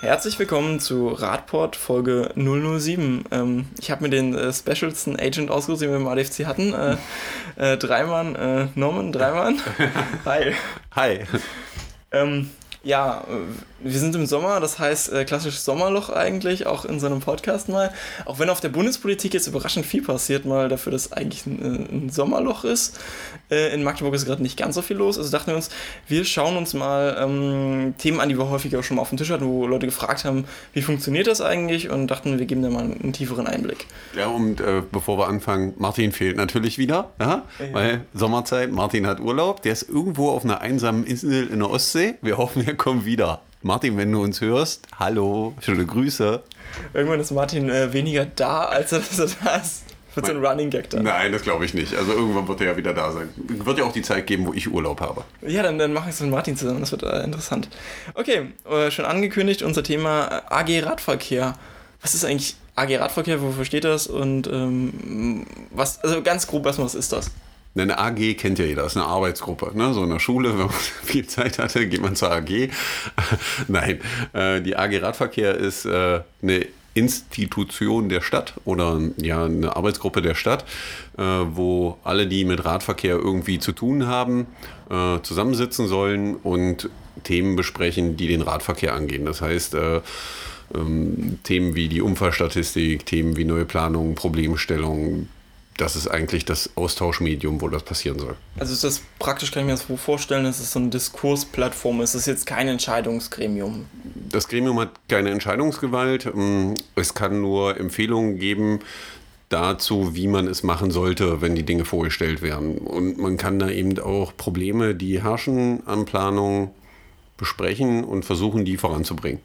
Herzlich willkommen zu Radport Folge 007. Ähm, ich habe mir den äh, specialsten Agent ausgesucht, den wir im ADFC hatten. Äh, äh, Dreimann, äh, Norman, Dreimann. Hi. Hi. Ähm, ja, wir sind im Sommer, das heißt äh, klassisches Sommerloch eigentlich, auch in so einem Podcast mal. Auch wenn auf der Bundespolitik jetzt überraschend viel passiert, mal dafür, dass eigentlich ein, äh, ein Sommerloch ist. Äh, in Magdeburg ist gerade nicht ganz so viel los. Also dachten wir uns, wir schauen uns mal ähm, Themen an, die wir häufig auch schon mal auf dem Tisch hatten, wo Leute gefragt haben, wie funktioniert das eigentlich und dachten, wir geben da mal einen tieferen Einblick. Ja, und äh, bevor wir anfangen, Martin fehlt natürlich wieder, ja? ja? weil Sommerzeit, Martin hat Urlaub, der ist irgendwo auf einer einsamen Insel in der Ostsee. Wir hoffen, er kommt wieder. Martin, wenn du uns hörst, hallo, schöne Grüße. Irgendwann ist Martin äh, weniger da, als er das da ist. Wird so ein Running Gag dann? Nein, das glaube ich nicht. Also irgendwann wird er ja wieder da sein. Wird ja auch die Zeit geben, wo ich Urlaub habe. Ja, dann, dann mache ich es mit Martin zusammen. Das wird äh, interessant. Okay, äh, schon angekündigt, unser Thema äh, AG Radverkehr. Was ist eigentlich AG Radverkehr? Wofür steht das? Und ähm, was, also ganz grob erstmal, was ist das? Eine AG kennt ja jeder, das ist eine Arbeitsgruppe. Ne? So in der Schule, wenn man viel Zeit hatte, geht man zur AG. Nein, äh, die AG Radverkehr ist äh, eine Institution der Stadt oder ja eine Arbeitsgruppe der Stadt, äh, wo alle, die mit Radverkehr irgendwie zu tun haben, äh, zusammensitzen sollen und Themen besprechen, die den Radverkehr angehen. Das heißt, äh, ähm, Themen wie die Unfallstatistik, Themen wie neue Planungen, Problemstellungen, das ist eigentlich das Austauschmedium, wo das passieren soll. Also ist das praktisch, kann ich mir das so vorstellen, dass es so eine Diskursplattform ist. Es ist jetzt kein Entscheidungsgremium. Das Gremium hat keine Entscheidungsgewalt. Ähm, es kann nur Empfehlungen geben dazu, wie man es machen sollte, wenn die Dinge vorgestellt werden. Und man kann da eben auch Probleme, die herrschen an Planung, besprechen und versuchen, die voranzubringen.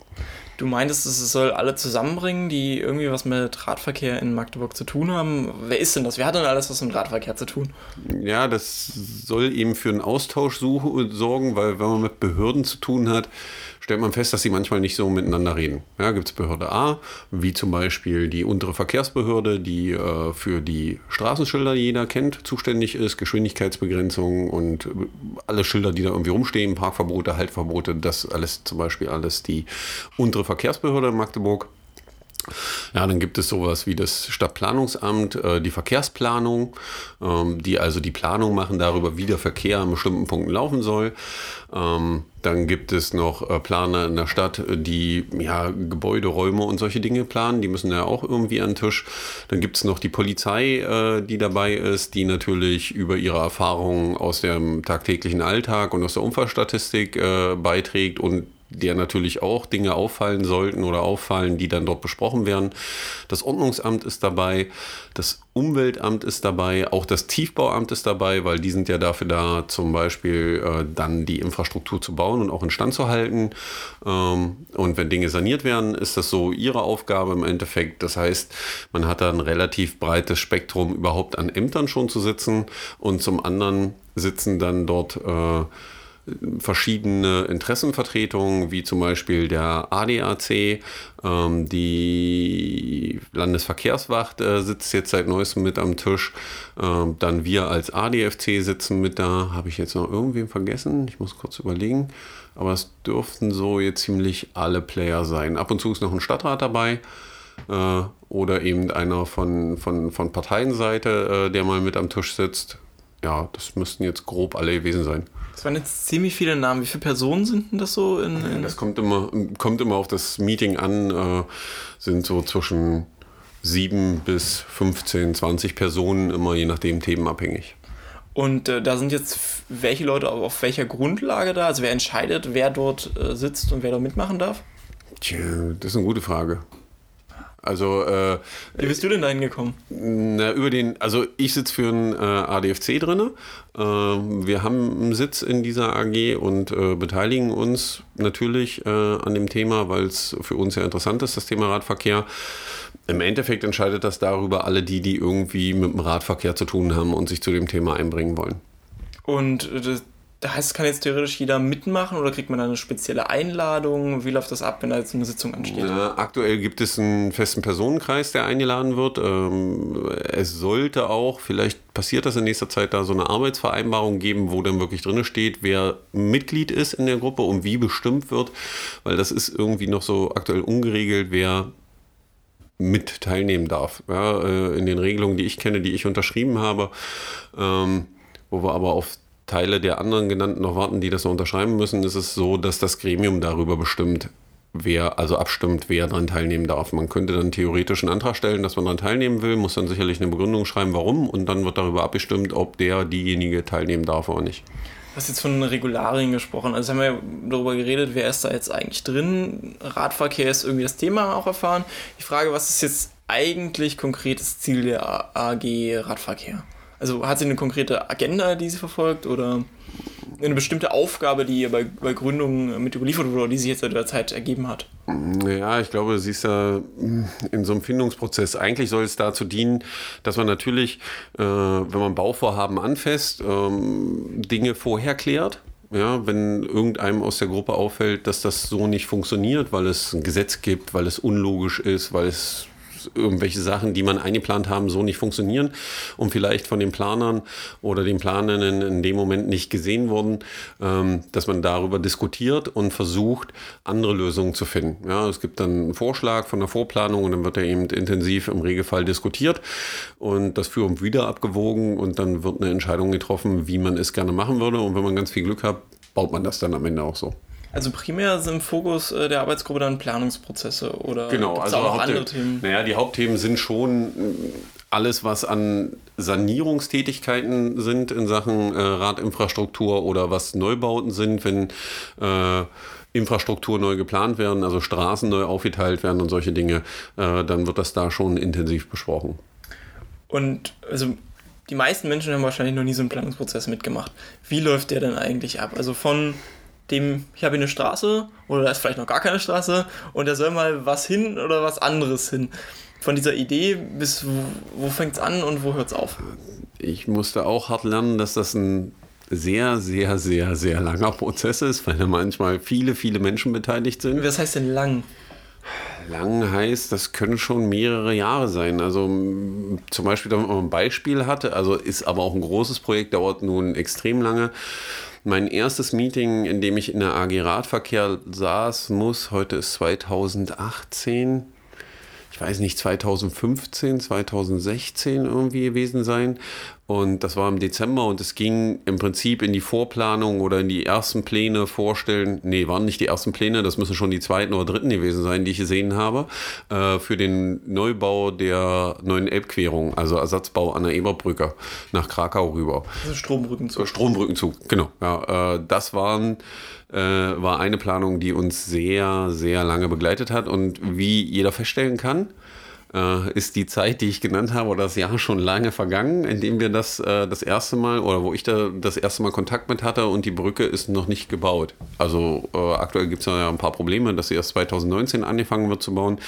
Du meintest, es soll alle zusammenbringen, die irgendwie was mit Radverkehr in Magdeburg zu tun haben. Wer ist denn das? Wer hat denn alles was mit Radverkehr zu tun? Ja, das soll eben für einen Austausch sorgen, weil wenn man mit Behörden zu tun hat, stellt man fest, dass sie manchmal nicht so miteinander reden. Ja, gibt es Behörde A, wie zum Beispiel die untere Verkehrsbehörde, die äh, für die Straßenschilder, die jeder kennt, zuständig ist, Geschwindigkeitsbegrenzung und alle Schilder, die da irgendwie rumstehen, Parkverbote, Haltverbote, das alles zum Beispiel alles die untere Verkehrsbehörde in Magdeburg. Ja, dann gibt es sowas wie das Stadtplanungsamt, äh, die Verkehrsplanung, ähm, die also die Planung machen darüber, wie der Verkehr an bestimmten Punkten laufen soll. Ähm, dann gibt es noch äh, Planer in der Stadt, die ja, Gebäude, Räume und solche Dinge planen. Die müssen ja auch irgendwie an den Tisch. Dann gibt es noch die Polizei, äh, die dabei ist, die natürlich über ihre Erfahrungen aus dem tagtäglichen Alltag und aus der Unfallstatistik äh, beiträgt und der natürlich auch Dinge auffallen sollten oder auffallen, die dann dort besprochen werden. Das Ordnungsamt ist dabei, das Umweltamt ist dabei, auch das Tiefbauamt ist dabei, weil die sind ja dafür da, zum Beispiel äh, dann die Infrastruktur zu bauen und auch instand zu halten. Ähm, und wenn Dinge saniert werden, ist das so ihre Aufgabe im Endeffekt. Das heißt, man hat da ein relativ breites Spektrum überhaupt an Ämtern schon zu sitzen und zum anderen sitzen dann dort äh, verschiedene Interessenvertretungen, wie zum Beispiel der ADAC, ähm, die Landesverkehrswacht äh, sitzt jetzt seit neuestem mit am Tisch. Ähm, dann wir als ADFC sitzen mit da. Habe ich jetzt noch irgendwen vergessen? Ich muss kurz überlegen. Aber es dürften so jetzt ziemlich alle Player sein. Ab und zu ist noch ein Stadtrat dabei. Äh, oder eben einer von, von, von Parteienseite, äh, der mal mit am Tisch sitzt. Ja, das müssten jetzt grob alle gewesen sein. Das waren jetzt ziemlich viele Namen. Wie viele Personen sind denn das so? In, in das kommt immer, kommt immer auf das Meeting an. Äh, sind so zwischen 7 bis 15, 20 Personen, immer je nachdem themenabhängig. Und äh, da sind jetzt welche Leute auf, auf, welcher Grundlage da? Also wer entscheidet, wer dort äh, sitzt und wer da mitmachen darf? Tja, das ist eine gute Frage. Also, äh, Wie bist du denn da hingekommen? Na, über den, also ich sitze für einen äh, ADFC drin. Äh, wir haben einen Sitz in dieser AG und äh, beteiligen uns natürlich äh, an dem Thema, weil es für uns ja interessant ist, das Thema Radverkehr. Im Endeffekt entscheidet das darüber alle die, die irgendwie mit dem Radverkehr zu tun haben und sich zu dem Thema einbringen wollen. Und das, da heißt, kann jetzt theoretisch jeder mitmachen oder kriegt man da eine spezielle Einladung? Wie läuft das ab, wenn da jetzt eine Sitzung ansteht? Ja, aktuell gibt es einen festen Personenkreis, der eingeladen wird. Ähm, es sollte auch, vielleicht passiert das in nächster Zeit, da so eine Arbeitsvereinbarung geben, wo dann wirklich drin steht, wer Mitglied ist in der Gruppe und wie bestimmt wird, weil das ist irgendwie noch so aktuell ungeregelt, wer mit teilnehmen darf. Ja, äh, in den Regelungen, die ich kenne, die ich unterschrieben habe, ähm, wo wir aber auf Teile der anderen genannten noch warten, die das noch unterschreiben müssen, ist es so, dass das Gremium darüber bestimmt, wer, also abstimmt, wer daran teilnehmen darf. Man könnte dann theoretisch einen Antrag stellen, dass man daran teilnehmen will, muss dann sicherlich eine Begründung schreiben, warum, und dann wird darüber abgestimmt, ob der, diejenige teilnehmen darf oder nicht. Du hast jetzt von Regularien gesprochen. Also haben wir ja darüber geredet, wer ist da jetzt eigentlich drin. Radverkehr ist irgendwie das Thema auch erfahren. Die Frage, was ist jetzt eigentlich konkretes Ziel der AG Radverkehr? Also hat sie eine konkrete Agenda, die sie verfolgt oder eine bestimmte Aufgabe, die ihr bei, bei Gründung mit überliefert wurde die sich jetzt seit der Zeit ergeben hat? Ja, ich glaube, sie ist ja in so einem Findungsprozess. Eigentlich soll es dazu dienen, dass man natürlich, äh, wenn man Bauvorhaben anfasst, ähm, Dinge vorher klärt. Ja, wenn irgendeinem aus der Gruppe auffällt, dass das so nicht funktioniert, weil es ein Gesetz gibt, weil es unlogisch ist, weil es irgendwelche Sachen, die man eingeplant haben, so nicht funktionieren und vielleicht von den Planern oder den Planern in dem Moment nicht gesehen wurden, ähm, dass man darüber diskutiert und versucht, andere Lösungen zu finden. Ja, es gibt dann einen Vorschlag von der Vorplanung und dann wird er eben intensiv im Regelfall diskutiert und das für und wieder abgewogen und dann wird eine Entscheidung getroffen, wie man es gerne machen würde und wenn man ganz viel Glück hat, baut man das dann am Ende auch so. Also primär sind im Fokus äh, der Arbeitsgruppe dann Planungsprozesse oder genau, also auch andere Themen? Naja, die Hauptthemen sind schon äh, alles, was an Sanierungstätigkeiten sind in Sachen äh, Radinfrastruktur oder was Neubauten sind, wenn äh, Infrastruktur neu geplant werden, also Straßen neu aufgeteilt werden und solche Dinge, äh, dann wird das da schon intensiv besprochen. Und also die meisten Menschen haben wahrscheinlich noch nie so einen Planungsprozess mitgemacht. Wie läuft der denn eigentlich ab? Also von dem, ich habe hier eine Straße oder da ist vielleicht noch gar keine Straße und da soll mal was hin oder was anderes hin. Von dieser Idee bis wo, wo fängt es an und wo hört es auf? Ich musste auch hart lernen, dass das ein sehr, sehr, sehr, sehr langer Prozess ist, weil da manchmal viele, viele Menschen beteiligt sind. Was heißt denn lang? Lang heißt, das können schon mehrere Jahre sein. Also zum Beispiel, damit man ein Beispiel hatte, also ist aber auch ein großes Projekt, dauert nun extrem lange. Mein erstes Meeting, in dem ich in der AG Radverkehr saß, muss, heute ist 2018, ich weiß nicht, 2015, 2016 irgendwie gewesen sein. Und das war im Dezember und es ging im Prinzip in die Vorplanung oder in die ersten Pläne vorstellen. Nee, waren nicht die ersten Pläne, das müssen schon die zweiten oder dritten gewesen sein, die ich gesehen habe, äh, für den Neubau der neuen Elbquerung, also Ersatzbau an der Eberbrücke nach Krakau rüber. Also Strombrückenzug. Strombrückenzug, genau. Ja, äh, das waren äh, war eine Planung, die uns sehr, sehr lange begleitet hat. Und wie jeder feststellen kann, äh, ist die Zeit, die ich genannt habe, oder das Jahr schon lange vergangen, in dem wir das äh, das erste Mal oder wo ich da das erste Mal Kontakt mit hatte und die Brücke ist noch nicht gebaut. Also äh, aktuell gibt es ja ein paar Probleme, dass sie erst 2019 angefangen wird zu bauen.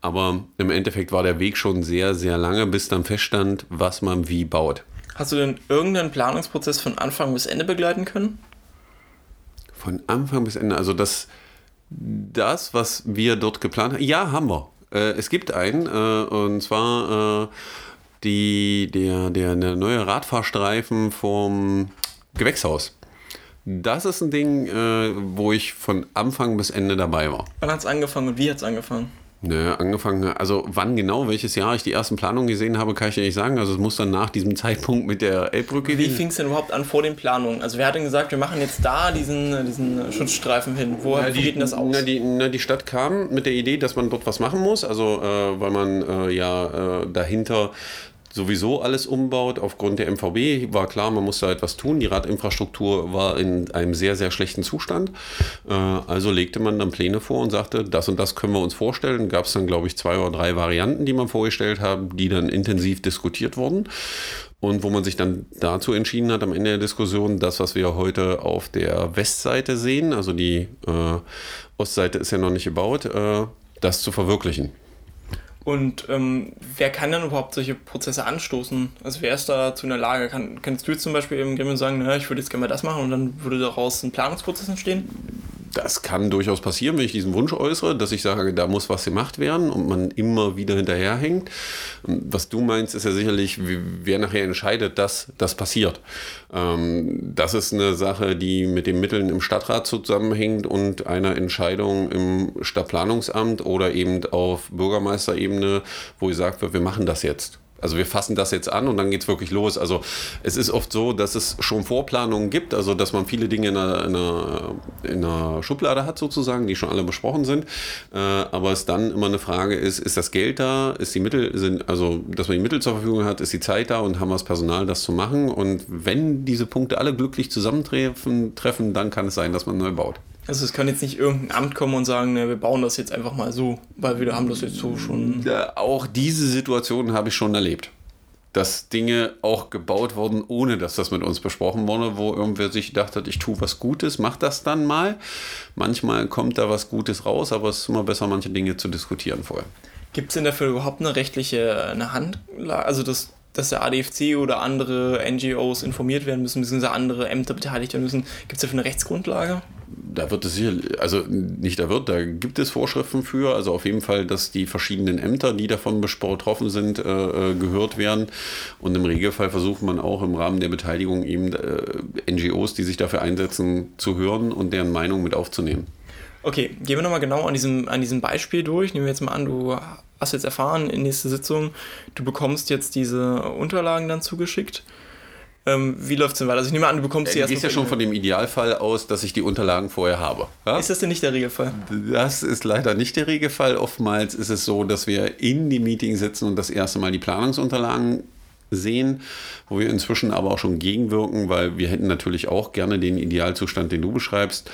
Aber im Endeffekt war der Weg schon sehr, sehr lange, bis dann feststand, was man wie baut. Hast du denn irgendeinen Planungsprozess von Anfang bis Ende begleiten können? Von Anfang bis Ende, also das, das was wir dort geplant haben, ja, haben wir. Äh, es gibt einen, äh, und zwar äh, die, der, der, der neue Radfahrstreifen vom Gewächshaus. Das ist ein Ding, äh, wo ich von Anfang bis Ende dabei war. Wann hat es angefangen und wie hat es angefangen? Ne, angefangen, also wann genau, welches Jahr ich die ersten Planungen gesehen habe, kann ich dir nicht sagen. Also es muss dann nach diesem Zeitpunkt mit der Elbbrücke Wie fing es denn überhaupt an vor den Planungen? Also wer hat denn gesagt, wir machen jetzt da diesen, diesen Schutzstreifen hin? Woher na, geht denn das aus? Na die, na, die Stadt kam mit der Idee, dass man dort was machen muss. Also äh, weil man äh, ja äh, dahinter sowieso alles umbaut. Aufgrund der MVB war klar, man musste etwas tun. Die Radinfrastruktur war in einem sehr, sehr schlechten Zustand. Äh, also legte man dann Pläne vor und sagte, das und das können wir uns vorstellen. Gab es dann, glaube ich, zwei oder drei Varianten, die man vorgestellt hat, die dann intensiv diskutiert wurden. Und wo man sich dann dazu entschieden hat, am Ende der Diskussion, das, was wir heute auf der Westseite sehen, also die äh, Ostseite ist ja noch nicht gebaut, äh, das zu verwirklichen. Und ähm, wer kann dann überhaupt solche Prozesse anstoßen? Also wer ist da zu einer Lage? Kann, kannst du jetzt zum Beispiel im Gremium sagen, naja, ich würde jetzt gerne mal das machen und dann würde daraus ein Planungsprozess entstehen? Das kann durchaus passieren, wenn ich diesen Wunsch äußere, dass ich sage, da muss was gemacht werden und man immer wieder hinterherhängt. Was du meinst, ist ja sicherlich, wer nachher entscheidet, dass das passiert. Ähm, das ist eine Sache, die mit den Mitteln im Stadtrat zusammenhängt und einer Entscheidung im Stadtplanungsamt oder eben auf Bürgermeisterebene, wo gesagt wird, wir machen das jetzt. Also wir fassen das jetzt an und dann geht es wirklich los. Also es ist oft so, dass es schon Vorplanungen gibt, also dass man viele Dinge in einer, in einer, in einer Schublade hat sozusagen, die schon alle besprochen sind. Äh, aber es dann immer eine Frage ist, ist das Geld da, ist die Mittel, sind, also dass man die Mittel zur Verfügung hat, ist die Zeit da und haben wir das Personal, das zu machen. Und wenn diese Punkte alle glücklich zusammentreffen, treffen, dann kann es sein, dass man neu baut. Also es kann jetzt nicht irgendein Amt kommen und sagen, ne, wir bauen das jetzt einfach mal so, weil wir haben das jetzt so schon. Ja, auch diese Situation habe ich schon erlebt. Dass Dinge auch gebaut wurden, ohne dass das mit uns besprochen wurde, wo irgendwer sich gedacht hat, ich tue was Gutes, mach das dann mal. Manchmal kommt da was Gutes raus, aber es ist immer besser, manche Dinge zu diskutieren vorher. Gibt es denn dafür überhaupt eine rechtliche eine Handlage? Also das dass der ADFC oder andere NGOs informiert werden müssen, beziehungsweise andere Ämter beteiligt werden müssen. Gibt es dafür eine Rechtsgrundlage? Da wird es sicher, also nicht da wird, da gibt es Vorschriften für, also auf jeden Fall, dass die verschiedenen Ämter, die davon betroffen sind, äh, äh, gehört werden. Und im Regelfall versucht man auch im Rahmen der Beteiligung eben äh, NGOs, die sich dafür einsetzen, zu hören und deren Meinung mit aufzunehmen. Okay, gehen wir nochmal genau an diesem, an diesem Beispiel durch. Nehmen wir jetzt mal an, du hast jetzt erfahren in nächster Sitzung, du bekommst jetzt diese Unterlagen dann zugeschickt. Ähm, wie läuft es denn weiter? Also ich nehme an, du bekommst sie ja, erst. Du gehst ja schon von dem Idealfall aus, dass ich die Unterlagen vorher habe. Ja? Ist das denn nicht der Regelfall? Das ist leider nicht der Regelfall. Oftmals ist es so, dass wir in dem Meeting sitzen und das erste Mal die Planungsunterlagen sehen, wo wir inzwischen aber auch schon gegenwirken, weil wir hätten natürlich auch gerne den Idealzustand, den du beschreibst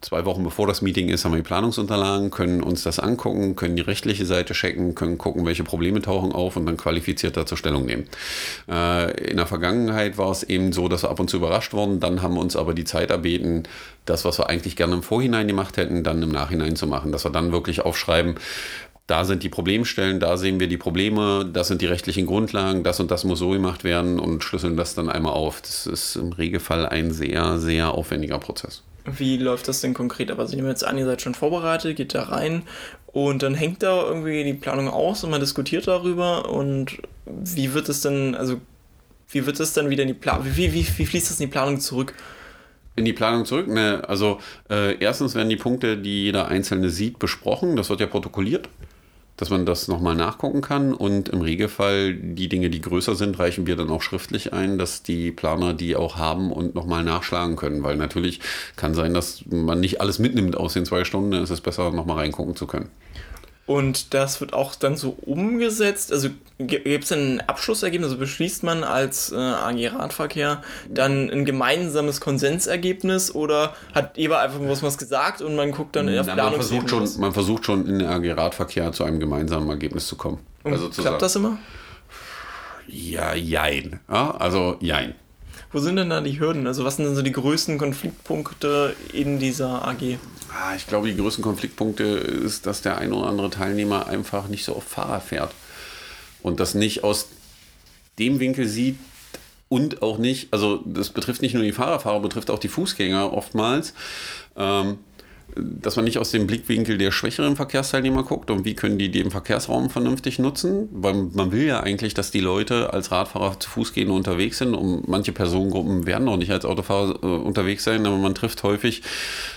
zwei Wochen bevor das Meeting ist, haben wir die Planungsunterlagen, können uns das angucken, können die rechtliche Seite checken, können gucken, welche Probleme tauchen auf und dann qualifiziert dazu Stellung nehmen. Äh, in der Vergangenheit war es eben so, dass wir ab und zu überrascht wurden, dann haben wir uns aber die Zeit erbeten, das, was wir eigentlich gerne im Vorhinein gemacht hätten, dann im Nachhinein zu machen, dass wir dann wirklich aufschreiben, da sind die Problemstellen, da sehen wir die Probleme, das sind die rechtlichen Grundlagen, das und das muss so gemacht werden und schlüsseln das dann einmal auf. Das ist im Regelfall ein sehr, sehr aufwendiger Prozess. Wie läuft das denn konkret? Aber also, Sie nehmen jetzt an, ihr seid schon vorbereitet, geht da rein und dann hängt da irgendwie die Planung aus und man diskutiert darüber und wie wird es denn, also wie wird es dann wieder in die Planung, wie, wie, wie fließt das in die Planung zurück? In die Planung zurück? Ne, also äh, erstens werden die Punkte, die jeder Einzelne sieht, besprochen. Das wird ja protokolliert dass man das nochmal nachgucken kann. Und im Regelfall die Dinge, die größer sind, reichen wir dann auch schriftlich ein, dass die Planer die auch haben und nochmal nachschlagen können. Weil natürlich kann sein, dass man nicht alles mitnimmt aus den zwei Stunden. Dann ist es besser, nochmal reingucken zu können. Und das wird auch dann so umgesetzt. Also gibt es ein Abschlussergebnis, also beschließt man als äh, AG Radverkehr dann ein gemeinsames Konsensergebnis oder hat Eber einfach was, was gesagt und man guckt dann in der Planung. Man versucht, schon, man versucht schon in der AG Radverkehr zu einem gemeinsamen Ergebnis zu kommen. Und also klappt das immer? Ja, jein. Ja, also jein. Wo sind denn da die Hürden? Also was sind denn so die größten Konfliktpunkte in dieser AG? Ah, ich glaube, die größten Konfliktpunkte ist, dass der ein oder andere Teilnehmer einfach nicht so oft Fahrer fährt und das nicht aus dem Winkel sieht und auch nicht, also das betrifft nicht nur die Fahrerfahrer, betrifft auch die Fußgänger oftmals. Ähm, dass man nicht aus dem Blickwinkel der schwächeren Verkehrsteilnehmer guckt und wie können die den Verkehrsraum vernünftig nutzen, weil man will ja eigentlich, dass die Leute als Radfahrer zu Fuß gehen und unterwegs sind und manche Personengruppen werden noch nicht als Autofahrer äh, unterwegs sein, aber man trifft häufig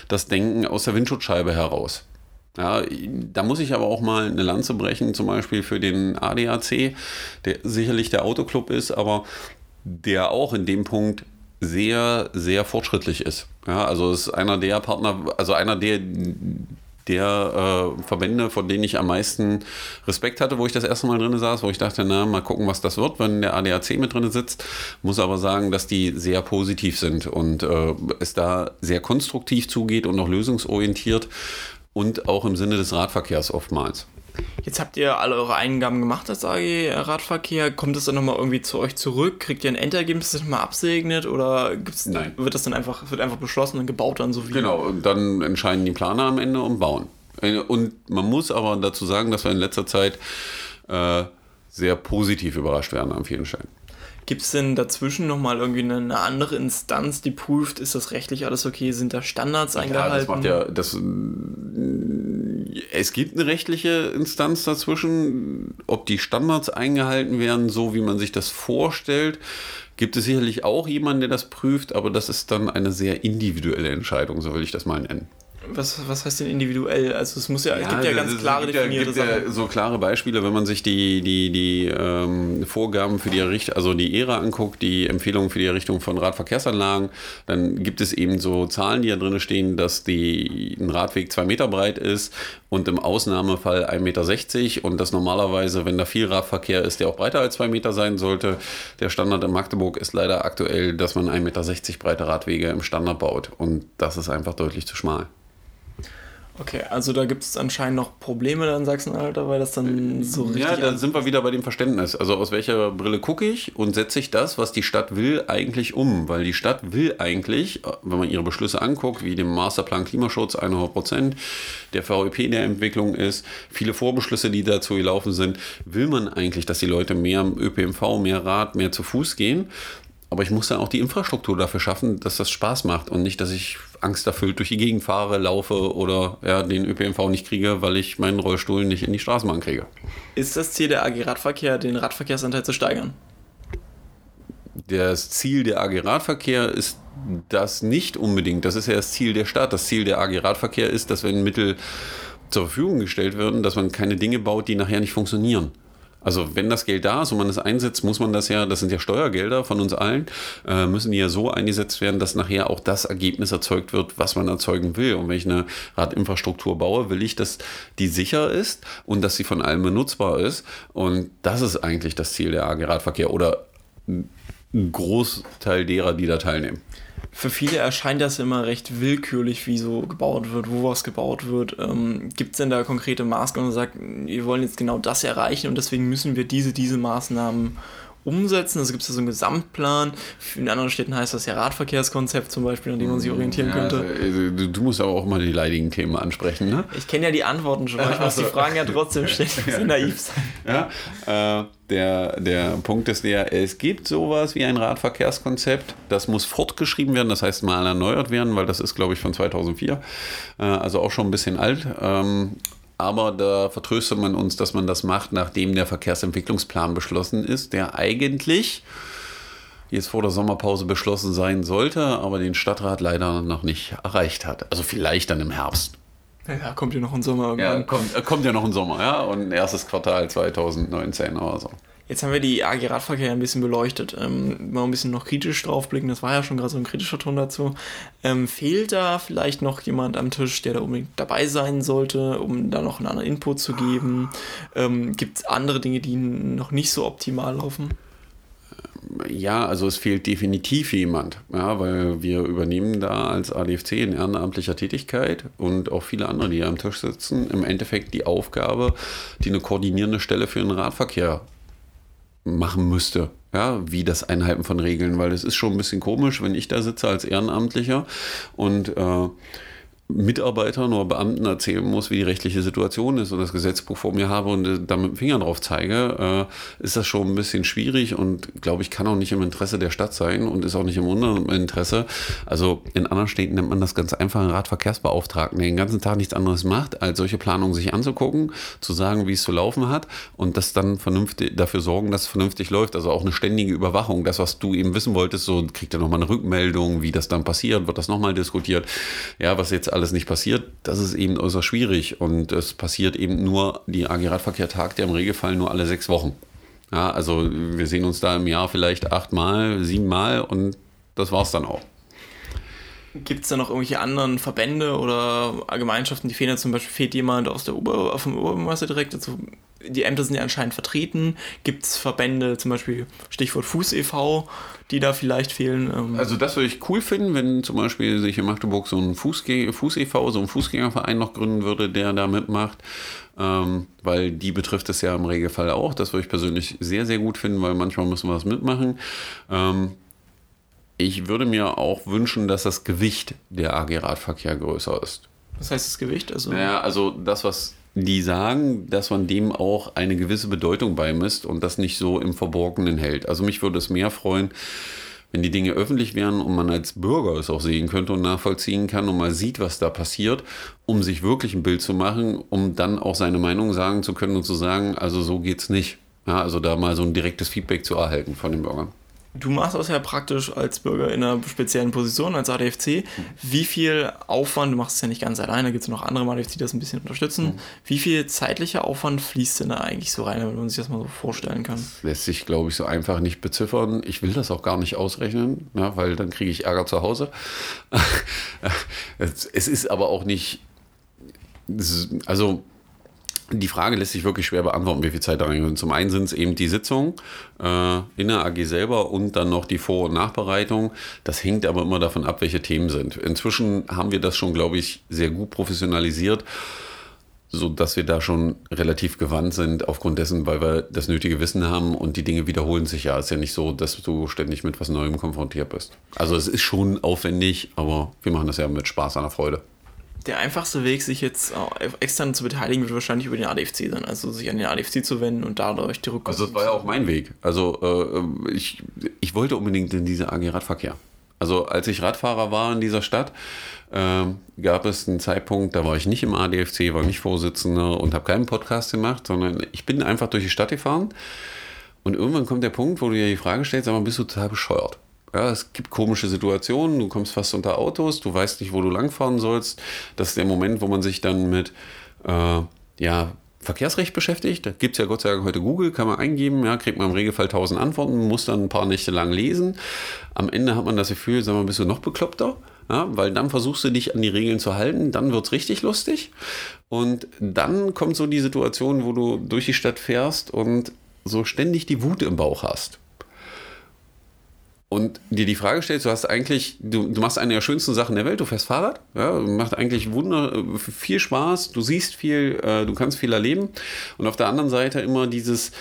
das Denken aus der Windschutzscheibe heraus. Ja, da muss ich aber auch mal eine Lanze brechen, zum Beispiel für den ADAC, der sicherlich der Autoclub ist, aber der auch in dem Punkt sehr, sehr fortschrittlich ist. Ja, also ist einer der Partner, also einer der, der äh, Verbände, von denen ich am meisten Respekt hatte, wo ich das erste Mal drin saß, wo ich dachte, na, mal gucken, was das wird, wenn der ADAC mit drin sitzt. Muss aber sagen, dass die sehr positiv sind und äh, es da sehr konstruktiv zugeht und auch lösungsorientiert und auch im Sinne des Radverkehrs oftmals. Jetzt habt ihr alle eure Eingaben gemacht als AG Radverkehr. Kommt es dann nochmal irgendwie zu euch zurück? Kriegt ihr ein Endergebnis, das nochmal absegnet? Oder gibt's, Nein. wird das dann einfach, wird einfach beschlossen und gebaut dann so wie? Genau, dann entscheiden die Planer am Ende und bauen. Und man muss aber dazu sagen, dass wir in letzter Zeit äh, sehr positiv überrascht werden an vielen Stellen. Gibt es denn dazwischen nochmal irgendwie eine, eine, andere Instanz, die prüft, ist das rechtlich alles okay, sind da Standards eingehalten? Ja, das macht ja, das, es gibt eine rechtliche Instanz dazwischen, ob die Standards eingehalten werden, so wie man sich das vorstellt. Gibt es sicherlich auch jemanden, der das prüft, aber das ist dann eine sehr individuelle Entscheidung, so will ich das mal nennen. Was, was heißt denn individuell? Also es muss ja, ja gibt ja ganz klare gibt definierte gibt Ja so klare Beispiele, wenn man sich die, die, die ähm, Vorgaben für die Errichtung, also die ERA anguckt, die Empfehlungen für die Errichtung von Radverkehrsanlagen, dann gibt es eben so Zahlen, die da drin stehen, dass die, ein Radweg zwei Meter breit ist und im Ausnahmefall 1,60 Meter und das normalerweise, wenn da viel Radverkehr ist, der auch breiter als zwei Meter sein sollte. Der Standard in Magdeburg ist leider aktuell, dass man 1,60 Meter breite Radwege im Standard baut und das ist einfach deutlich zu schmal. Okay, also da gibt es anscheinend noch Probleme in Sachsen-Anhalt, weil das dann so richtig. Ja, da sind wir wieder bei dem Verständnis. Also aus welcher Brille gucke ich und setze ich das, was die Stadt will, eigentlich um? Weil die Stadt will eigentlich, wenn man ihre Beschlüsse anguckt, wie dem Masterplan Klimaschutz 100 Prozent, der VEP der Entwicklung ist, viele Vorbeschlüsse, die dazu gelaufen sind, will man eigentlich, dass die Leute mehr im ÖPNV, mehr Rad, mehr zu Fuß gehen. Aber ich muss dann auch die Infrastruktur dafür schaffen, dass das Spaß macht und nicht, dass ich angsterfüllt durch die Gegend fahre, laufe oder ja, den ÖPNV nicht kriege, weil ich meinen Rollstuhl nicht in die Straßenbahn kriege. Ist das Ziel der AG Radverkehr, den Radverkehrsanteil zu steigern? Das Ziel der AG Radverkehr ist das nicht unbedingt. Das ist ja das Ziel der Stadt. Das Ziel der AG Radverkehr ist, dass wenn Mittel zur Verfügung gestellt werden, dass man keine Dinge baut, die nachher nicht funktionieren. Also wenn das Geld da ist und man es einsetzt, muss man das ja, das sind ja Steuergelder von uns allen, äh, müssen die ja so eingesetzt werden, dass nachher auch das Ergebnis erzeugt wird, was man erzeugen will. Und wenn ich eine Radinfrastruktur baue, will ich, dass die sicher ist und dass sie von allen benutzbar ist. Und das ist eigentlich das Ziel der AG Radverkehr oder Großteil derer, die da teilnehmen für viele erscheint das immer recht willkürlich, wie so gebaut wird, wo was gebaut wird. Ähm, Gibt es denn da konkrete Maßnahmen und sagt, wir wollen jetzt genau das erreichen und deswegen müssen wir diese, diese Maßnahmen umsetzen. Also gibt es da so einen Gesamtplan. In anderen Städten heißt das ja Radverkehrskonzept zum Beispiel, an dem man sich orientieren ja, könnte. Also, du, du, musst aber auch mal die leidigen Themen ansprechen, ne? Ich kenne ja die Antworten schon, ich muss die Fragen ja trotzdem stellen. Ja. naiv sein. Ja, äh, der, der Punkt ist der, es gibt sowas wie ein Radverkehrskonzept. Das muss fortgeschrieben werden, das heißt mal erneuert werden, weil das ist, glaube ich, von 2004. Äh, also auch schon ein bisschen alt. Ähm, aber da vertröstet man uns, dass man das macht, nachdem der Verkehrsentwicklungsplan beschlossen ist, der eigentlich jetzt vor der Sommerpause beschlossen sein sollte, aber den Stadtrat leider noch nicht erreicht hat. Also vielleicht dann im Herbst. Ja, kommt ja noch ein Sommer. Ja, kommt, äh, kommt ja noch ein Sommer, ja, und erstes Quartal 2019 oder so. Jetzt haben wir die AG Radverkehr ein bisschen beleuchtet. Ähm, mal ein bisschen noch kritisch draufblicken, das war ja schon gerade so ein kritischer Ton dazu. Ähm, fehlt da vielleicht noch jemand am Tisch, der da unbedingt dabei sein sollte, um da noch einen anderen Input zu geben? Ähm, Gibt es andere Dinge, die noch nicht so optimal laufen? Ja, also es fehlt definitiv jemand, ja, weil wir übernehmen da als ADFC in ehrenamtlicher Tätigkeit und auch viele andere, die hier am Tisch sitzen, im Endeffekt die Aufgabe, die eine koordinierende Stelle für den Radverkehr machen müsste. Ja, wie das Einhalten von Regeln, weil es ist schon ein bisschen komisch, wenn ich da sitze als Ehrenamtlicher und äh, Mitarbeitern oder Beamten erzählen muss, wie die rechtliche Situation ist und das Gesetzbuch vor mir habe und äh, da mit dem Finger drauf zeige, äh, ist das schon ein bisschen schwierig und glaube ich, kann auch nicht im Interesse der Stadt sein und ist auch nicht im unteren Interesse. Also in anderen Städten nennt man das ganz einfach einen Radverkehrsbeauftragten, der den ganzen Tag nichts anderes macht, als solche Planungen sich anzugucken, zu sagen, wie es zu laufen hat und das dann vernünftig dafür sorgen, dass es vernünftig läuft. Also auch eine ständige Überwachung. Das, was du eben wissen wolltest, so kriegt er nochmal eine Rückmeldung, wie das dann passiert, wird das nochmal diskutiert. Ja, was jetzt alles nicht passiert, das ist eben äußerst schwierig. Und es passiert eben nur, die AG Radverkehr tagt ja im Regelfall nur alle sechs Wochen. Ja, also wir sehen uns da im Jahr vielleicht achtmal, siebenmal und das war's dann auch. Gibt es da noch irgendwelche anderen Verbände oder Gemeinschaften, die fehlen? Zum Beispiel fehlt jemand aus der Ober vom Oberbürgermeister direkt. Also die Ämter sind ja anscheinend vertreten. Gibt es Verbände, zum Beispiel Stichwort Fuß e.V., die da vielleicht fehlen? Ähm also das würde ich cool finden, wenn zum Beispiel sich in Magdeburg so ein Fuß, Fuß e.V., so ein Fußgängerverein noch gründen würde, der da mitmacht. Ähm, weil die betrifft es ja im Regelfall auch. Das würde ich persönlich sehr, sehr gut finden, weil manchmal müssen wir das mitmachen. Ähm, ich würde mir auch wünschen, dass das Gewicht der AG Radverkehr größer ist. Was heißt das Gewicht? Also, naja, also das, was die sagen, dass man dem auch eine gewisse Bedeutung beimisst und das nicht so im Verborgenen hält. Also mich würde es mehr freuen, wenn die Dinge öffentlich wären und man als Bürger es auch sehen könnte und nachvollziehen kann und mal sieht, was da passiert, um sich wirklich ein Bild zu machen, um dann auch seine Meinung sagen zu können und zu sagen, also so geht's nicht. Ja, also da mal so ein direktes Feedback zu erhalten von den Bürgern. Du machst das ja praktisch als Bürger in einer speziellen Position, als ADFC. Wie viel Aufwand, du machst es ja nicht ganz alleine, gibt es noch andere ADFC, die das ein bisschen unterstützen. Mhm. Wie viel zeitlicher Aufwand fließt denn da eigentlich so rein, wenn man sich das mal so vorstellen kann? Das lässt sich, glaube ich, so einfach nicht beziffern. Ich will das auch gar nicht ausrechnen, ja, weil dann kriege ich Ärger zu Hause. es ist aber auch nicht, also die Frage lässt sich wirklich schwer beantworten, wie viel Zeit da reingeht. Zum einen sind es eben die Sitzungen äh, in der AG selber und dann noch die Vor- und Nachbereitung. Das hängt aber immer davon ab, welche Themen sind. Inzwischen haben wir das schon, glaube ich, sehr gut professionalisiert, sodass wir da schon relativ gewandt sind, aufgrund dessen, weil wir das nötige Wissen haben und die Dinge wiederholen sich ja. Es ist ja nicht so, dass du ständig mit was Neuem konfrontiert bist. Also es ist schon aufwendig, aber wir machen das ja mit Spaß an der Freude der einfachste Weg, sich jetzt extern zu beteiligen, wird wahrscheinlich über den ADFC sein. Also sich an den ADFC zu wenden und dadurch die Rückkopplung. Also das war ja auch mein Weg. Also äh, ich, ich wollte unbedingt in diese AG Radverkehr. Also als ich Radfahrer war in dieser Stadt, äh, gab es einen Zeitpunkt, da war ich nicht im ADFC, war nicht Vorsitzender und habe keinen Podcast gemacht, sondern ich bin einfach durch die Stadt gefahren. Und irgendwann kommt der Punkt, wo du dir die Frage stellst, aber bist du total bescheuert? Ja, es gibt komische Situationen, du kommst fast unter Autos, du weißt nicht, wo du langfahren sollst. Das ist der Moment, wo man sich dann mit äh, ja, Verkehrsrecht beschäftigt. Da gibt es ja Gott sei Dank heute Google, kann man eingeben, ja, kriegt man im Regelfall 1000 Antworten, muss dann ein paar Nächte lang lesen. Am Ende hat man das Gefühl, sag mal, bist du noch bekloppter? Ja, weil dann versuchst du dich an die Regeln zu halten, dann wird es richtig lustig. Und dann kommt so die Situation, wo du durch die Stadt fährst und so ständig die Wut im Bauch hast und dir die Frage stellst, du hast eigentlich, du, du machst eine der schönsten Sachen der Welt, du fährst Fahrrad, ja, macht eigentlich wunder, viel Spaß, du siehst viel, äh, du kannst viel erleben. Und auf der anderen Seite immer dieses,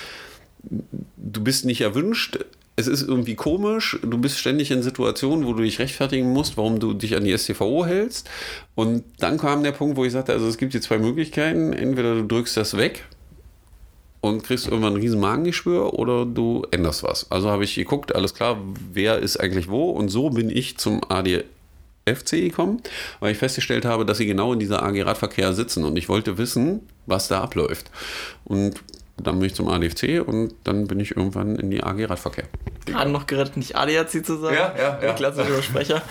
du bist nicht erwünscht, es ist irgendwie komisch, du bist ständig in Situationen, wo du dich rechtfertigen musst, warum du dich an die STVO hältst. Und dann kam der Punkt, wo ich sagte, also es gibt hier zwei Möglichkeiten. Entweder du drückst das weg und kriegst irgendwann ein riesen Magengeschwür oder du änderst was. Also habe ich geguckt, alles klar, wer ist eigentlich wo und so bin ich zum ADFC gekommen, weil ich festgestellt habe, dass sie genau in dieser AG Radverkehr sitzen und ich wollte wissen, was da abläuft. Und dann bin ich zum ADFC und dann bin ich irgendwann in die AG Radverkehr. Gerade noch gerettet, nicht ADAC zu sagen. Ja, ja, ja. Klassischer Sprecher.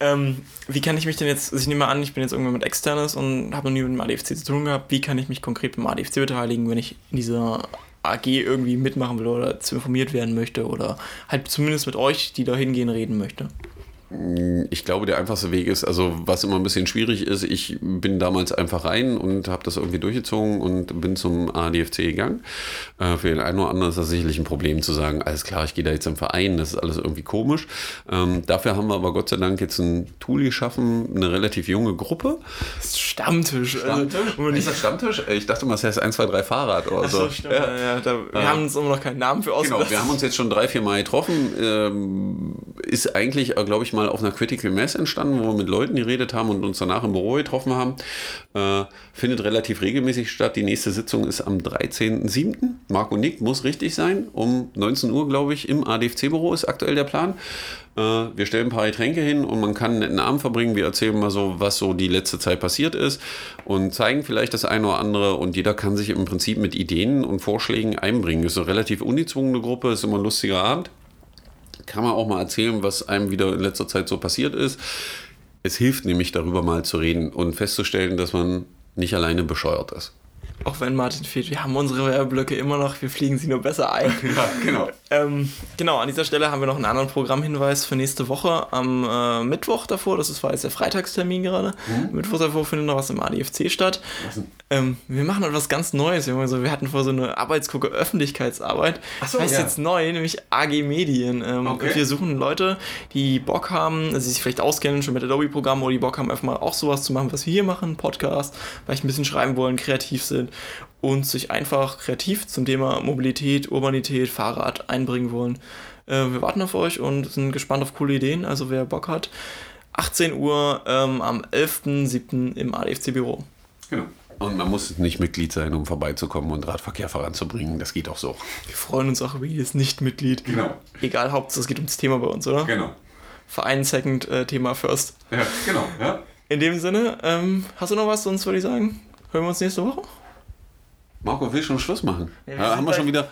ähm, wie kann ich mich denn jetzt, also ich nehme mal an, ich bin jetzt irgendwann mit Externes und habe noch nie mit dem ADFC zu tun gehabt. Wie kann ich mich konkret beim ADFC beteiligen, wenn ich in dieser AG irgendwie mitmachen will oder zu informiert werden möchte oder halt zumindest mit euch, die da hingehen, reden möchte? Ich glaube, der einfachste Weg ist, also was immer ein bisschen schwierig ist, ich bin damals einfach rein und habe das irgendwie durchgezogen und bin zum ADFC gegangen. Äh, für den einen oder anderen ist das sicherlich ein Problem zu sagen, alles klar, ich gehe da jetzt im Verein, das ist alles irgendwie komisch. Ähm, dafür haben wir aber Gott sei Dank jetzt ein Tool geschaffen, eine relativ junge Gruppe. Stammtisch. Stammtisch? Also, ist das Stammtisch? Ich dachte mal, es heißt 1, 2, 3 Fahrrad oder so. Stimmt, ja. Ja, da, wir äh, haben uns immer noch keinen Namen für ausgedacht. Genau, wir haben uns jetzt schon drei, vier Mal getroffen. Ähm, ist eigentlich, glaube ich, mal auf einer Critical Mass entstanden, wo wir mit Leuten geredet haben und uns danach im Büro getroffen haben. Äh, findet relativ regelmäßig statt. Die nächste Sitzung ist am 13.07. Marco Nick muss richtig sein. Um 19 Uhr, glaube ich, im ADFC-Büro ist aktuell der Plan. Äh, wir stellen ein paar Getränke hin und man kann einen netten Abend verbringen. Wir erzählen mal so, was so die letzte Zeit passiert ist und zeigen vielleicht das eine oder andere. Und jeder kann sich im Prinzip mit Ideen und Vorschlägen einbringen. Ist eine relativ ungezwungene Gruppe, ist immer ein lustiger Abend kann man auch mal erzählen, was einem wieder in letzter Zeit so passiert ist. Es hilft nämlich darüber mal zu reden und festzustellen, dass man nicht alleine bescheuert ist. Auch wenn Martin fehlt, wir haben unsere Werbeblöcke immer noch, wir fliegen sie nur besser ein. ja, genau. Ähm, genau, an dieser Stelle haben wir noch einen anderen Programmhinweis für nächste Woche. Am äh, Mittwoch davor, das ist, war jetzt der Freitagstermin gerade, mhm. Mittwoch davor findet noch was im ADFC statt. Ähm, wir machen etwas ganz Neues. Wir, also, wir hatten vor so eine Arbeitsgruppe Öffentlichkeitsarbeit. Ach so, das heißt ja. jetzt neu, nämlich AG Medien. Ähm, okay. Wir suchen Leute, die Bock haben, also die sich vielleicht auskennen schon mit Adobe-Programmen oder die Bock haben, einfach mal auch sowas zu machen, was wir hier machen, Podcast, vielleicht ein bisschen schreiben wollen, kreativ sind und sich einfach kreativ zum Thema Mobilität, Urbanität, Fahrrad einbringen wollen. Äh, wir warten auf euch und sind gespannt auf coole Ideen. Also wer Bock hat, 18 Uhr ähm, am 11.07. im ADFC-Büro. Genau. Und man muss nicht Mitglied sein, um vorbeizukommen und Radverkehr voranzubringen. Das geht auch so. Wir freuen uns auch über jedes Nicht-Mitglied. Genau. Egal, Hauptsache es geht ums Thema bei uns, oder? Genau. Verein Second, äh, Thema First. Ja, genau. Ja. In dem Sinne, ähm, hast du noch was? Sonst würde ich sagen, hören wir uns nächste Woche. Marco will schon Schluss machen. Ja, wir haben wir schon wieder.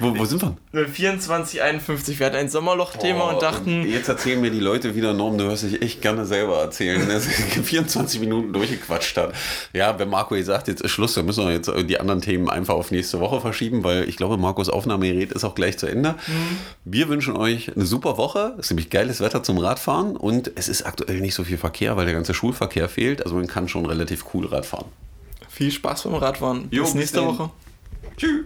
Wo, wo sind wir? 2451. Wir hatten ein Sommerloch-Thema und dachten, Jetzt erzählen mir die Leute wieder, Norm, du hörst dich echt gerne selber erzählen, dass ich 24 Minuten durchgequatscht hat. Ja, wenn Marco jetzt sagt, jetzt ist Schluss, dann müssen wir jetzt die anderen Themen einfach auf nächste Woche verschieben, weil ich glaube, Marcos Aufnahmegerät ist auch gleich zu Ende. Wir wünschen euch eine super Woche. Es ist nämlich geiles Wetter zum Radfahren und es ist aktuell nicht so viel Verkehr, weil der ganze Schulverkehr fehlt. Also man kann schon relativ cool Radfahren. Viel Spaß beim Radfahren. Jo, bis nächste dann. Woche. Tschüss.